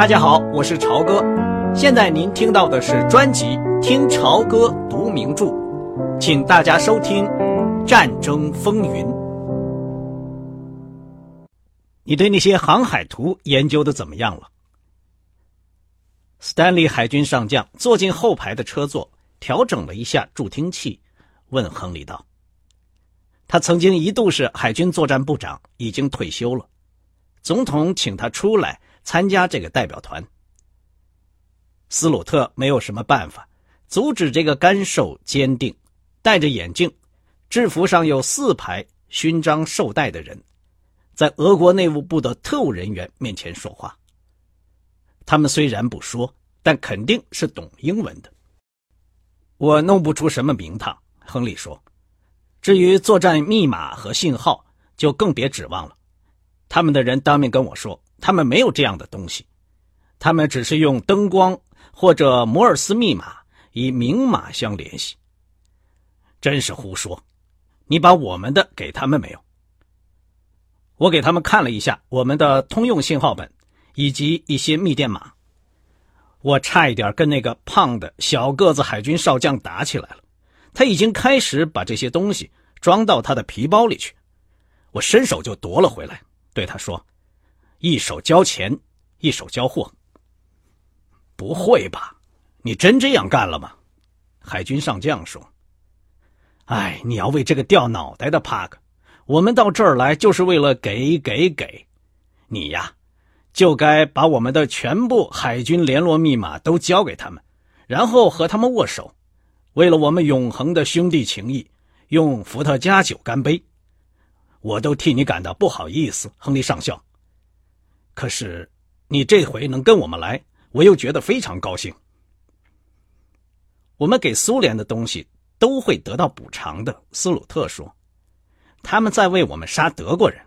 大家好，我是朝哥。现在您听到的是专辑《听朝歌读名著》，请大家收听《战争风云》。你对那些航海图研究的怎么样了？斯坦利海军上将坐进后排的车座，调整了一下助听器，问亨利道：“他曾经一度是海军作战部长，已经退休了。总统请他出来。”参加这个代表团，斯鲁特没有什么办法阻止这个干瘦、坚定、戴着眼镜、制服上有四排勋章绶带的人，在俄国内务部的特务人员面前说话。他们虽然不说，但肯定是懂英文的。我弄不出什么名堂，亨利说。至于作战密码和信号，就更别指望了。他们的人当面跟我说。他们没有这样的东西，他们只是用灯光或者摩尔斯密码以明码相联系。真是胡说！你把我们的给他们没有？我给他们看了一下我们的通用信号本以及一些密电码。我差一点跟那个胖的小个子海军少将打起来了。他已经开始把这些东西装到他的皮包里去。我伸手就夺了回来，对他说。一手交钱，一手交货。不会吧？你真这样干了吗？海军上将说：“哎，你要为这个掉脑袋的帕克。我们到这儿来就是为了给给给。你呀，就该把我们的全部海军联络密码都交给他们，然后和他们握手，为了我们永恒的兄弟情谊，用伏特加酒干杯。我都替你感到不好意思，亨利上校。”可是，你这回能跟我们来，我又觉得非常高兴。我们给苏联的东西都会得到补偿的，斯鲁特说。他们在为我们杀德国人，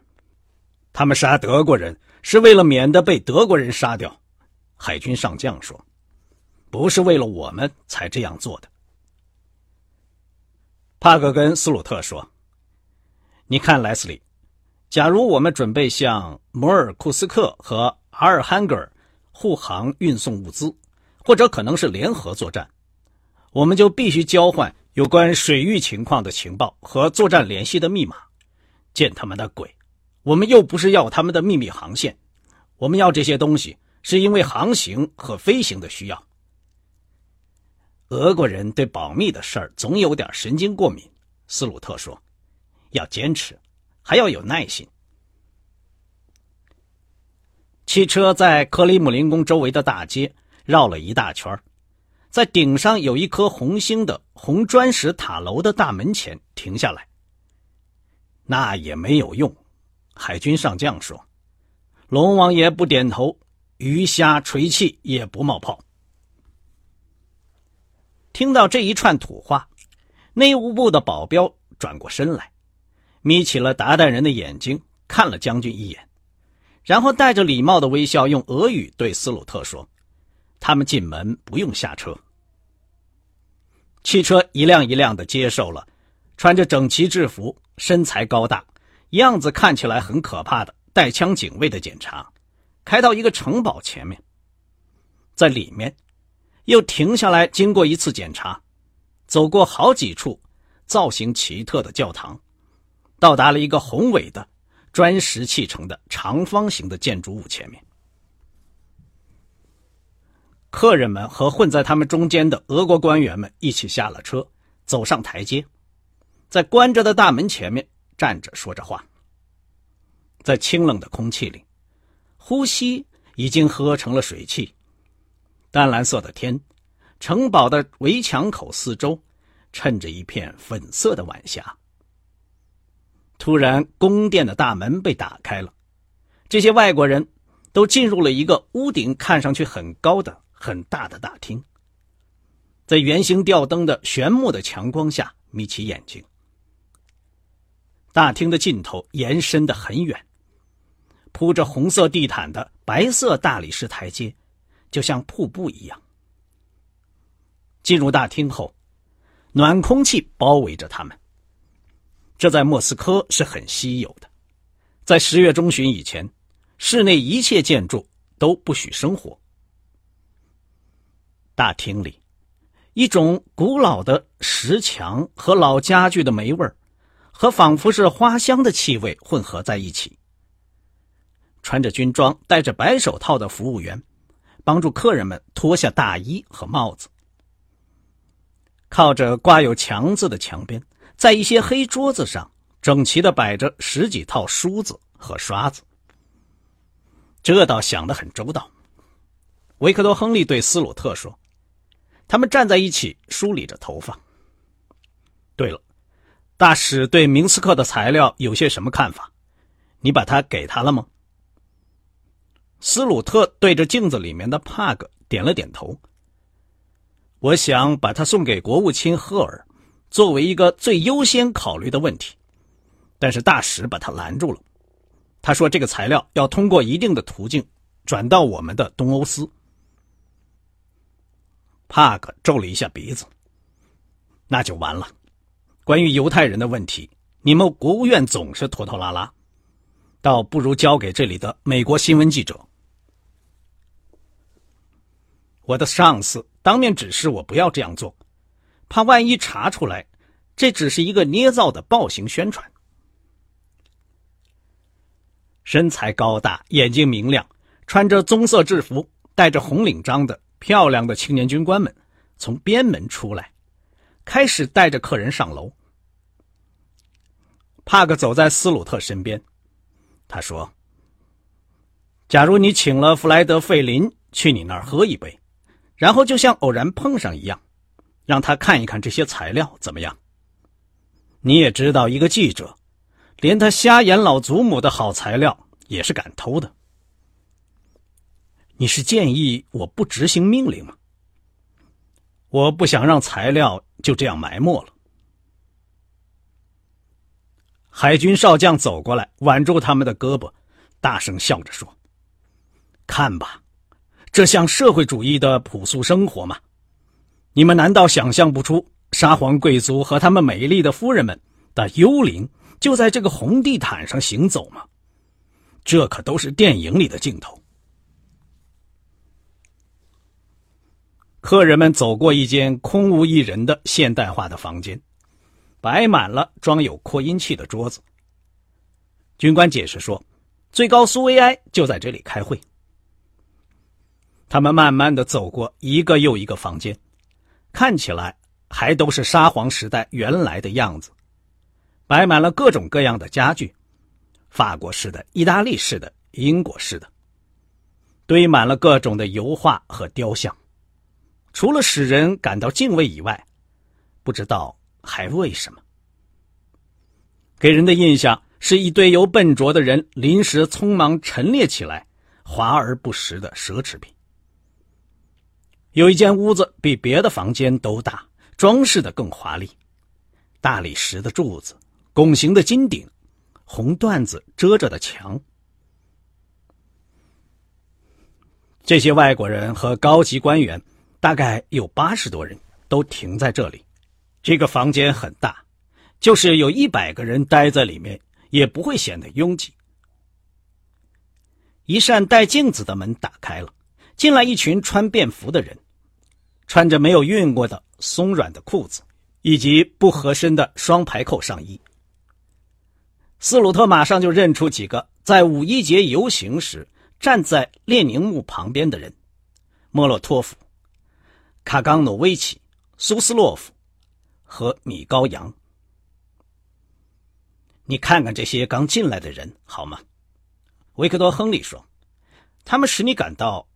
他们杀德国人是为了免得被德国人杀掉。海军上将说，不是为了我们才这样做的。帕克跟斯鲁特说：“你看，莱斯利。”假如我们准备向摩尔库斯克和阿尔汉格尔护航运送物资，或者可能是联合作战，我们就必须交换有关水域情况的情报和作战联系的密码。见他们的鬼！我们又不是要他们的秘密航线，我们要这些东西是因为航行和飞行的需要。俄国人对保密的事儿总有点神经过敏，斯鲁特说：“要坚持。”还要有耐心。汽车在克里姆林宫周围的大街绕了一大圈，在顶上有一颗红星的红砖石塔楼的大门前停下来。那也没有用，海军上将说：“龙王爷不点头，鱼虾锤气也不冒泡。”听到这一串土话，内务部的保镖转过身来。眯起了达旦人的眼睛，看了将军一眼，然后带着礼貌的微笑，用俄语对斯鲁特说：“他们进门不用下车。”汽车一辆一辆的接受了穿着整齐制服、身材高大、样子看起来很可怕的带枪警卫的检查，开到一个城堡前面，在里面又停下来，经过一次检查，走过好几处造型奇特的教堂。到达了一个宏伟的砖石砌成的长方形的建筑物前面，客人们和混在他们中间的俄国官员们一起下了车，走上台阶，在关着的大门前面站着说着话。在清冷的空气里，呼吸已经喝成了水汽。淡蓝色的天，城堡的围墙口四周，衬着一片粉色的晚霞。突然，宫殿的大门被打开了，这些外国人都进入了一个屋顶看上去很高的、很大的大厅。在圆形吊灯的炫目的强光下，眯起眼睛。大厅的尽头延伸的很远，铺着红色地毯的白色大理石台阶，就像瀑布一样。进入大厅后，暖空气包围着他们。这在莫斯科是很稀有的，在十月中旬以前，室内一切建筑都不许生火，大厅里，一种古老的石墙和老家具的霉味儿，和仿佛是花香的气味混合在一起。穿着军装、戴着白手套的服务员，帮助客人们脱下大衣和帽子。靠着挂有墙字的墙边，在一些黑桌子上，整齐的摆着十几套梳子和刷子。这倒想得很周到。维克多·亨利对斯鲁特说。他们站在一起，梳理着头发。对了，大使对明斯克的材料有些什么看法？你把它给他了吗？斯鲁特对着镜子里面的帕格点了点头。我想把它送给国务卿赫尔，作为一个最优先考虑的问题。但是大使把他拦住了。他说：“这个材料要通过一定的途径转到我们的东欧司。”帕克皱了一下鼻子，那就完了。关于犹太人的问题，你们国务院总是拖拖拉拉，倒不如交给这里的美国新闻记者。我的上司当面指示我不要这样做，怕万一查出来，这只是一个捏造的暴行宣传。身材高大、眼睛明亮、穿着棕色制服、戴着红领章的。漂亮的青年军官们从边门出来，开始带着客人上楼。帕克走在斯鲁特身边，他说：“假如你请了弗莱德·费林去你那儿喝一杯，然后就像偶然碰上一样，让他看一看这些材料怎么样？你也知道，一个记者，连他瞎眼老祖母的好材料也是敢偷的。”你是建议我不执行命令吗？我不想让材料就这样埋没了。海军少将走过来，挽住他们的胳膊，大声笑着说：“看吧，这像社会主义的朴素生活吗？你们难道想象不出沙皇贵族和他们美丽的夫人们的幽灵就在这个红地毯上行走吗？这可都是电影里的镜头。”客人们走过一间空无一人的现代化的房间，摆满了装有扩音器的桌子。军官解释说：“最高苏维埃就在这里开会。”他们慢慢的走过一个又一个房间，看起来还都是沙皇时代原来的样子，摆满了各种各样的家具，法国式的、意大利式的、英国式的，堆满了各种的油画和雕像。除了使人感到敬畏以外，不知道还为什么，给人的印象是一堆由笨拙的人临时匆忙陈列起来、华而不实的奢侈品。有一间屋子比别的房间都大，装饰的更华丽，大理石的柱子、拱形的金顶、红缎子遮着的墙。这些外国人和高级官员。大概有八十多人都停在这里，这个房间很大，就是有一百个人待在里面也不会显得拥挤。一扇带镜子的门打开了，进来一群穿便服的人，穿着没有熨过的松软的裤子，以及不合身的双排扣上衣。斯鲁特马上就认出几个在五一节游行时站在列宁墓旁边的人：莫洛托夫。卡冈诺维奇、苏斯洛夫和米高扬，你看看这些刚进来的人好吗？维克多·亨利说：“他们使你感到，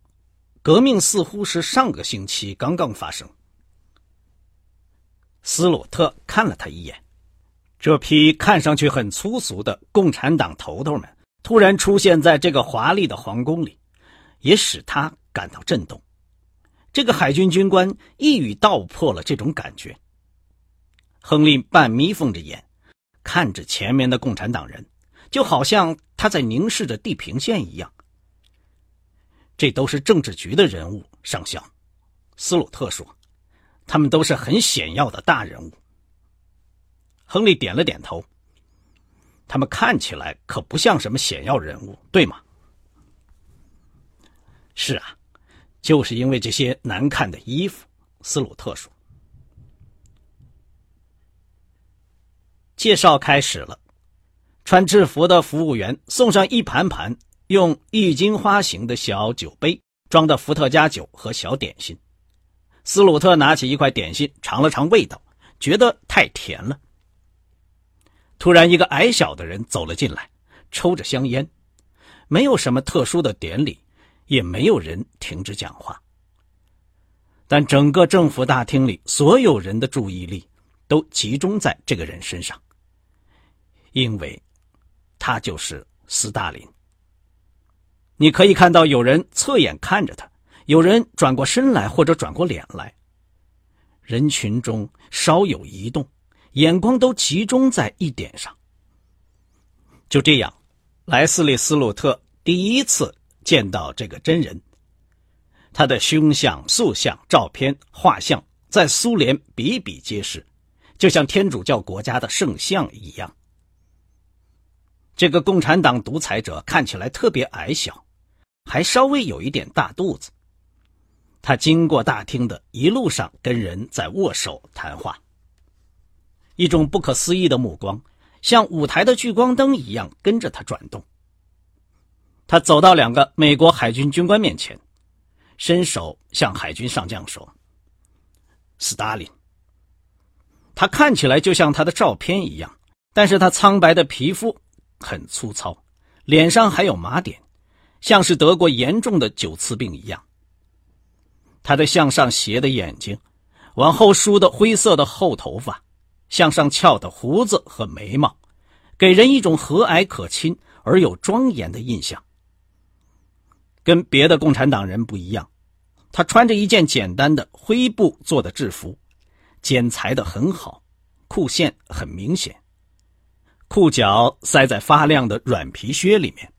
革命似乎是上个星期刚刚发生。”斯鲁特看了他一眼，这批看上去很粗俗的共产党头头们突然出现在这个华丽的皇宫里，也使他感到震动。这个海军军官一语道破了这种感觉。亨利半眯缝着眼，看着前面的共产党人，就好像他在凝视着地平线一样。这都是政治局的人物，上校，斯鲁特说，他们都是很显要的大人物。亨利点了点头。他们看起来可不像什么显要人物，对吗？是啊。就是因为这些难看的衣服。斯鲁特说。介绍开始了，穿制服的服务员送上一盘盘用郁金花形的小酒杯装的伏特加酒和小点心。斯鲁特拿起一块点心尝了尝味道，觉得太甜了。突然，一个矮小的人走了进来，抽着香烟。没有什么特殊的典礼，也没有人停止讲话。但整个政府大厅里，所有人的注意力都集中在这个人身上，因为，他就是斯大林。你可以看到有人侧眼看着他，有人转过身来或者转过脸来。人群中稍有移动，眼光都集中在一点上。就这样。莱斯利·斯鲁特第一次见到这个真人，他的胸像、塑像、照片、画像在苏联比比皆是，就像天主教国家的圣像一样。这个共产党独裁者看起来特别矮小，还稍微有一点大肚子。他经过大厅的一路上，跟人在握手谈话，一种不可思议的目光。像舞台的聚光灯一样跟着他转动。他走到两个美国海军军官面前，伸手向海军上将说：“斯大林。”他看起来就像他的照片一样，但是他苍白的皮肤很粗糙，脸上还有麻点，像是得过严重的九次病一样。他的向上斜的眼睛，往后梳的灰色的厚头发。向上翘的胡子和眉毛，给人一种和蔼可亲而有庄严的印象。跟别的共产党人不一样，他穿着一件简单的灰布做的制服，剪裁的很好，裤线很明显，裤脚塞在发亮的软皮靴里面。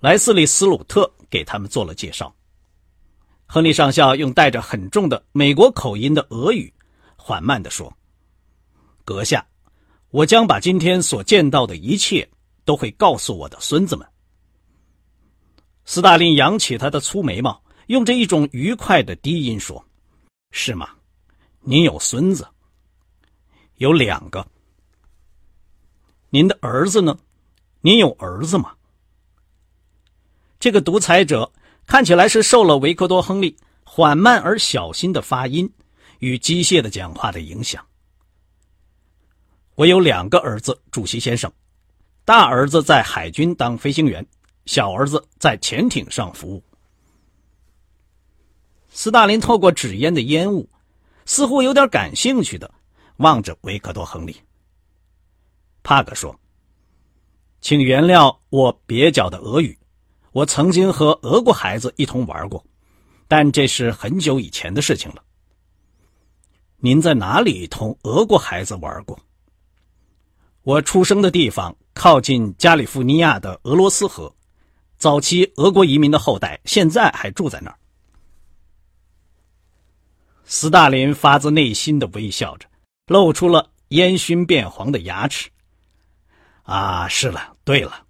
莱斯利·斯鲁特给他们做了介绍。亨利上校用带着很重的美国口音的俄语。缓慢地说：“阁下，我将把今天所见到的一切都会告诉我的孙子们。”斯大林扬起他的粗眉毛，用着一种愉快的低音说：“是吗？您有孙子？有两个。您的儿子呢？您有儿子吗？”这个独裁者看起来是受了维克多·亨利缓慢而小心的发音。与机械的讲话的影响。我有两个儿子，主席先生，大儿子在海军当飞行员，小儿子在潜艇上服务。斯大林透过纸烟的烟雾，似乎有点感兴趣的望着维克多·亨利。帕格说：“请原谅我蹩脚的俄语，我曾经和俄国孩子一同玩过，但这是很久以前的事情了。”您在哪里同俄国孩子玩过？我出生的地方靠近加利福尼亚的俄罗斯河，早期俄国移民的后代现在还住在那儿。斯大林发自内心的微笑着，露出了烟熏变黄的牙齿。啊，是了，对了，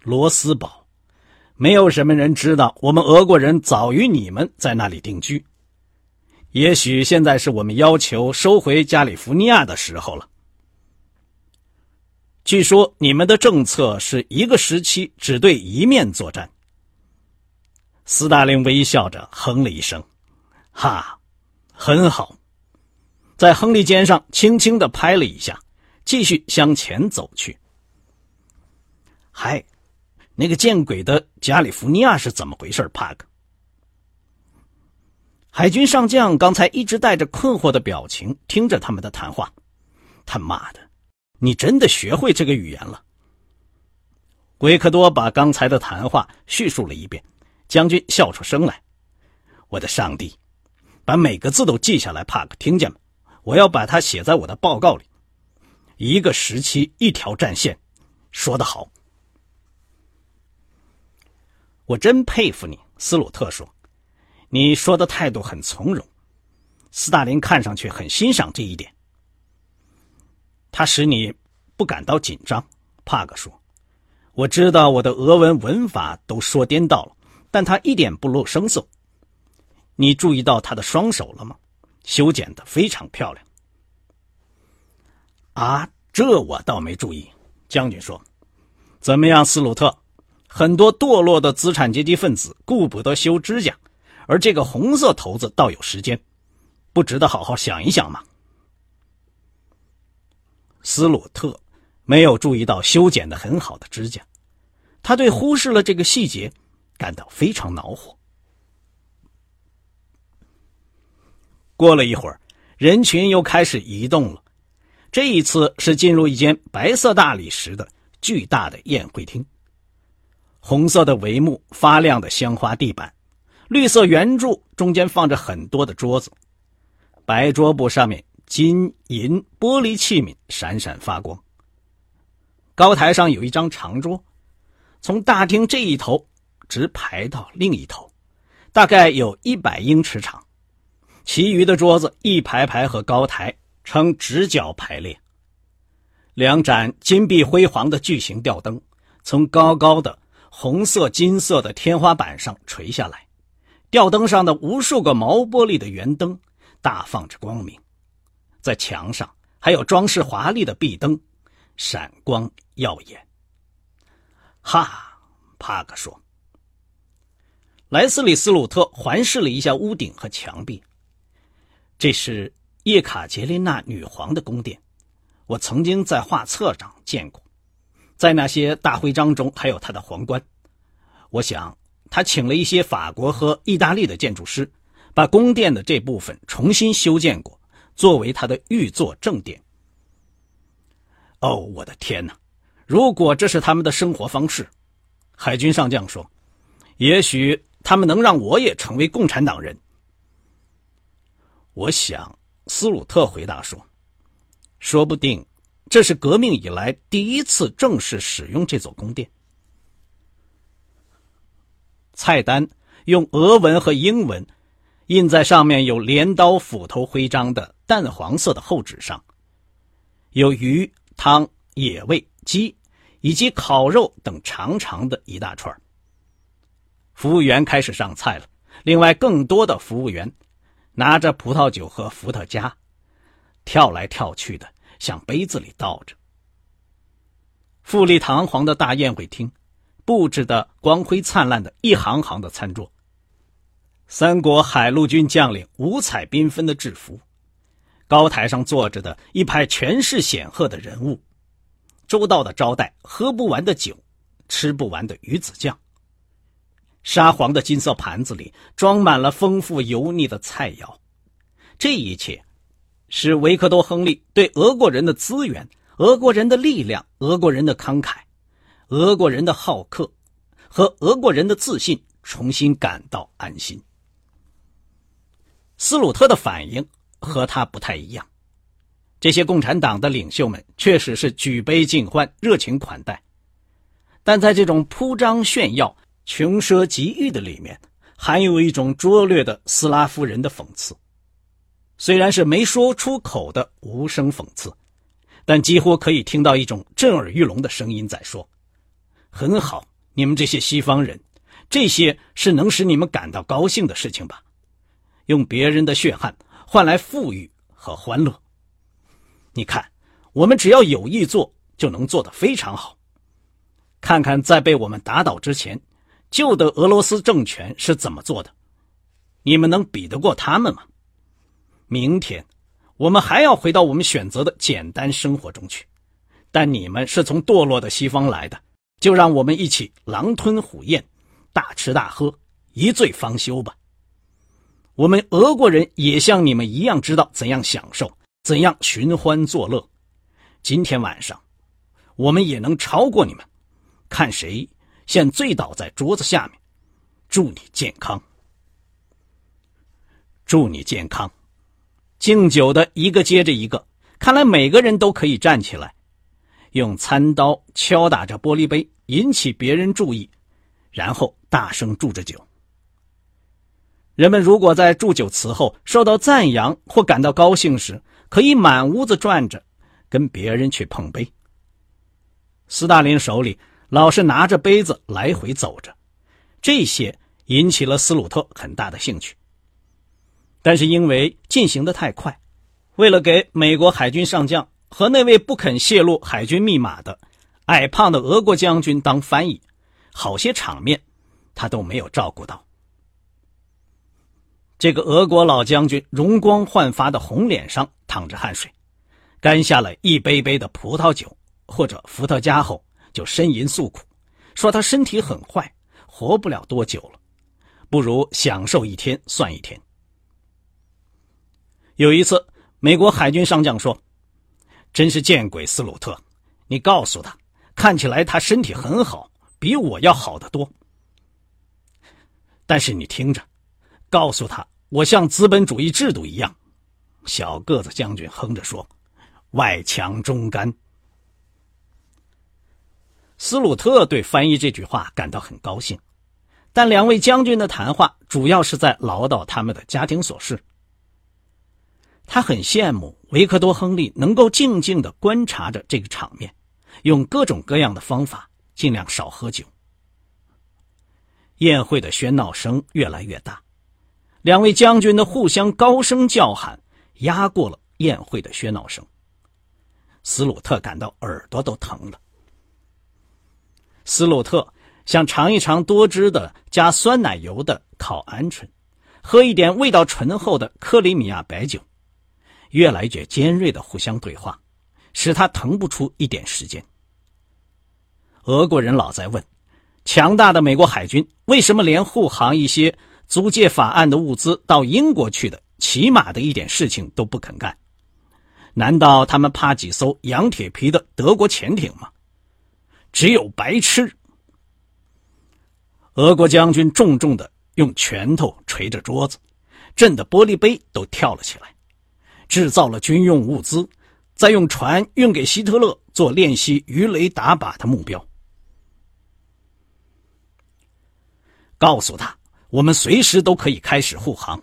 罗斯堡，没有什么人知道我们俄国人早于你们在那里定居。也许现在是我们要求收回加利福尼亚的时候了。据说你们的政策是一个时期只对一面作战。斯大林微笑着哼了一声：“哈，很好。”在亨利肩上轻轻的拍了一下，继续向前走去。嗨，那个见鬼的加利福尼亚是怎么回事，帕克？海军上将刚才一直带着困惑的表情听着他们的谈话。他妈的，你真的学会这个语言了？维克多把刚才的谈话叙述了一遍。将军笑出声来：“我的上帝，把每个字都记下来，帕克，听见吗？我要把它写在我的报告里。一个时期，一条战线，说得好。我真佩服你。”斯鲁特说。你说的态度很从容，斯大林看上去很欣赏这一点。他使你不感到紧张。帕格说：“我知道我的俄文文法都说颠倒了，但他一点不露声色。你注意到他的双手了吗？修剪的非常漂亮。啊，这我倒没注意。将军说：“怎么样，斯鲁特？很多堕落的资产阶级分子顾不得修指甲，而这个红色头子倒有时间，不值得好好想一想吗？”斯鲁特没有注意到修剪的很好的指甲，他对忽视了这个细节感到非常恼火。过了一会儿，人群又开始移动了。这一次是进入一间白色大理石的巨大的宴会厅，红色的帷幕，发亮的香花地板，绿色圆柱中间放着很多的桌子，白桌布上面。金银玻璃器皿闪闪发光。高台上有一张长桌，从大厅这一头直排到另一头，大概有一百英尺长。其余的桌子一排排和高台呈直角排列。两盏金碧辉煌的巨型吊灯从高高的红色金色的天花板上垂下来，吊灯上的无数个毛玻璃的圆灯大放着光明。在墙上还有装饰华丽的壁灯，闪光耀眼。哈，帕克说。莱斯里斯鲁特环视了一下屋顶和墙壁。这是叶卡捷琳娜女皇的宫殿，我曾经在画册上见过，在那些大徽章中还有他的皇冠。我想，他请了一些法国和意大利的建筑师，把宫殿的这部分重新修建过。作为他的御座正殿。哦，我的天哪！如果这是他们的生活方式，海军上将说：“也许他们能让我也成为共产党人。”我想，斯鲁特回答说：“说不定这是革命以来第一次正式使用这座宫殿。”菜单用俄文和英文。印在上面有镰刀斧头徽章的淡黄色的厚纸上，有鱼汤、野味、鸡以及烤肉等长长的一大串。服务员开始上菜了。另外，更多的服务员拿着葡萄酒和伏特加，跳来跳去的向杯子里倒着。富丽堂皇的大宴会厅，布置的光辉灿烂的一行行的餐桌。三国海陆军将领五彩缤纷的制服，高台上坐着的一排权势显赫的人物，周到的招待，喝不完的酒，吃不完的鱼子酱。沙皇的金色盘子里装满了丰富油腻的菜肴，这一切，是维克多·亨利对俄国人的资源、俄国人的力量、俄国人的慷慨、俄国人的好客和俄国人的自信重新感到安心。斯鲁特的反应和他不太一样。这些共产党的领袖们确实是举杯尽欢、热情款待，但在这种铺张炫耀、穷奢极欲的里面，含有一种拙劣的斯拉夫人的讽刺。虽然是没说出口的无声讽刺，但几乎可以听到一种震耳欲聋的声音在说：“很好，你们这些西方人，这些是能使你们感到高兴的事情吧？”用别人的血汗换来富裕和欢乐。你看，我们只要有意做，就能做得非常好。看看在被我们打倒之前，旧的俄罗斯政权是怎么做的，你们能比得过他们吗？明天，我们还要回到我们选择的简单生活中去。但你们是从堕落的西方来的，就让我们一起狼吞虎咽，大吃大喝，一醉方休吧。我们俄国人也像你们一样知道怎样享受，怎样寻欢作乐。今天晚上，我们也能超过你们，看谁先醉倒在桌子下面。祝你健康，祝你健康。敬酒的一个接着一个，看来每个人都可以站起来，用餐刀敲打着玻璃杯，引起别人注意，然后大声祝着酒。人们如果在祝酒词后受到赞扬或感到高兴时，可以满屋子转着，跟别人去碰杯。斯大林手里老是拿着杯子来回走着，这些引起了斯鲁特很大的兴趣。但是因为进行的太快，为了给美国海军上将和那位不肯泄露海军密码的矮胖的俄国将军当翻译，好些场面他都没有照顾到。这个俄国老将军容光焕发的红脸上淌着汗水，干下了一杯杯的葡萄酒或者伏特加后，就呻吟诉苦，说他身体很坏，活不了多久了，不如享受一天算一天。有一次，美国海军上将说：“真是见鬼，斯鲁特，你告诉他，看起来他身体很好，比我要好得多。但是你听着，告诉他，我像资本主义制度一样。”小个子将军哼着说：“外强中干。”斯鲁特对翻译这句话感到很高兴，但两位将军的谈话主要是在唠叨他们的家庭琐事。他很羡慕维克多·亨利能够静静的观察着这个场面，用各种各样的方法尽量少喝酒。宴会的喧闹声越来越大，两位将军的互相高声叫喊压过了宴会的喧闹声。斯鲁特感到耳朵都疼了。斯鲁特想尝一尝多汁的加酸奶油的烤鹌鹑，喝一点味道醇厚的克里米亚白酒。越来越尖锐的互相对话，使他腾不出一点时间。俄国人老在问：强大的美国海军为什么连护航一些租借法案的物资到英国去的起码的一点事情都不肯干？难道他们怕几艘洋铁皮的德国潜艇吗？只有白痴！俄国将军重重的用拳头捶着桌子，震得玻璃杯都跳了起来。制造了军用物资，再用船运给希特勒做练习鱼雷打靶的目标。告诉他，我们随时都可以开始护航。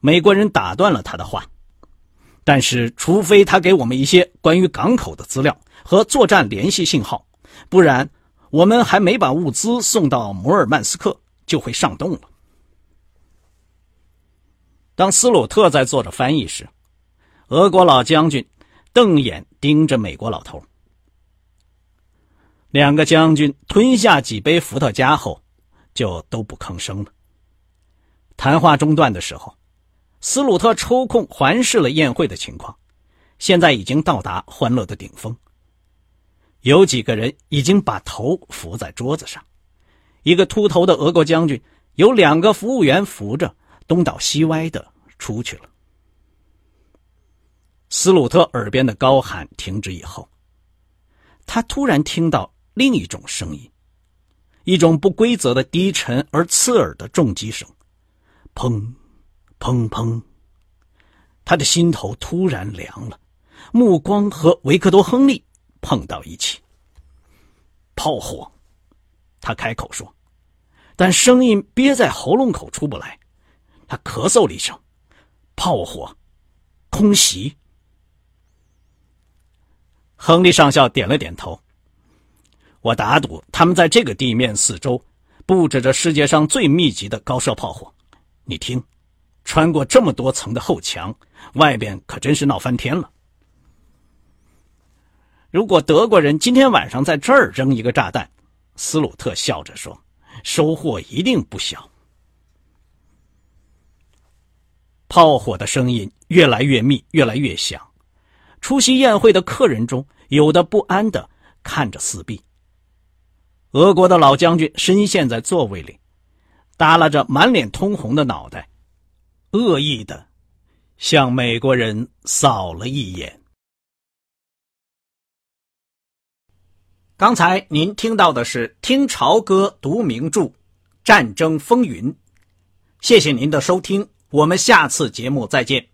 美国人打断了他的话，但是除非他给我们一些关于港口的资料和作战联系信号，不然我们还没把物资送到摩尔曼斯克就会上冻了。当斯鲁特在做着翻译时，俄国老将军瞪眼盯着美国老头。两个将军吞下几杯伏特加后，就都不吭声了。谈话中断的时候，斯鲁特抽空环视了宴会的情况，现在已经到达欢乐的顶峰。有几个人已经把头伏在桌子上，一个秃头的俄国将军有两个服务员扶着。东倒西歪的出去了。斯鲁特耳边的高喊停止以后，他突然听到另一种声音，一种不规则的低沉而刺耳的重击声，砰，砰砰。他的心头突然凉了，目光和维克多·亨利碰到一起。炮火，他开口说，但声音憋在喉咙口出不来。他咳嗽了一声，炮火，空袭。亨利上校点了点头。我打赌他们在这个地面四周布置着世界上最密集的高射炮火。你听，穿过这么多层的厚墙，外边可真是闹翻天了。如果德国人今天晚上在这儿扔一个炸弹，斯鲁特笑着说，收获一定不小。炮火的声音越来越密，越来越响。出席宴会的客人中，有的不安的看着四壁。俄国的老将军深陷在座位里，耷拉着满脸通红的脑袋，恶意的向美国人扫了一眼。刚才您听到的是《听潮歌读名著：战争风云》，谢谢您的收听。我们下次节目再见。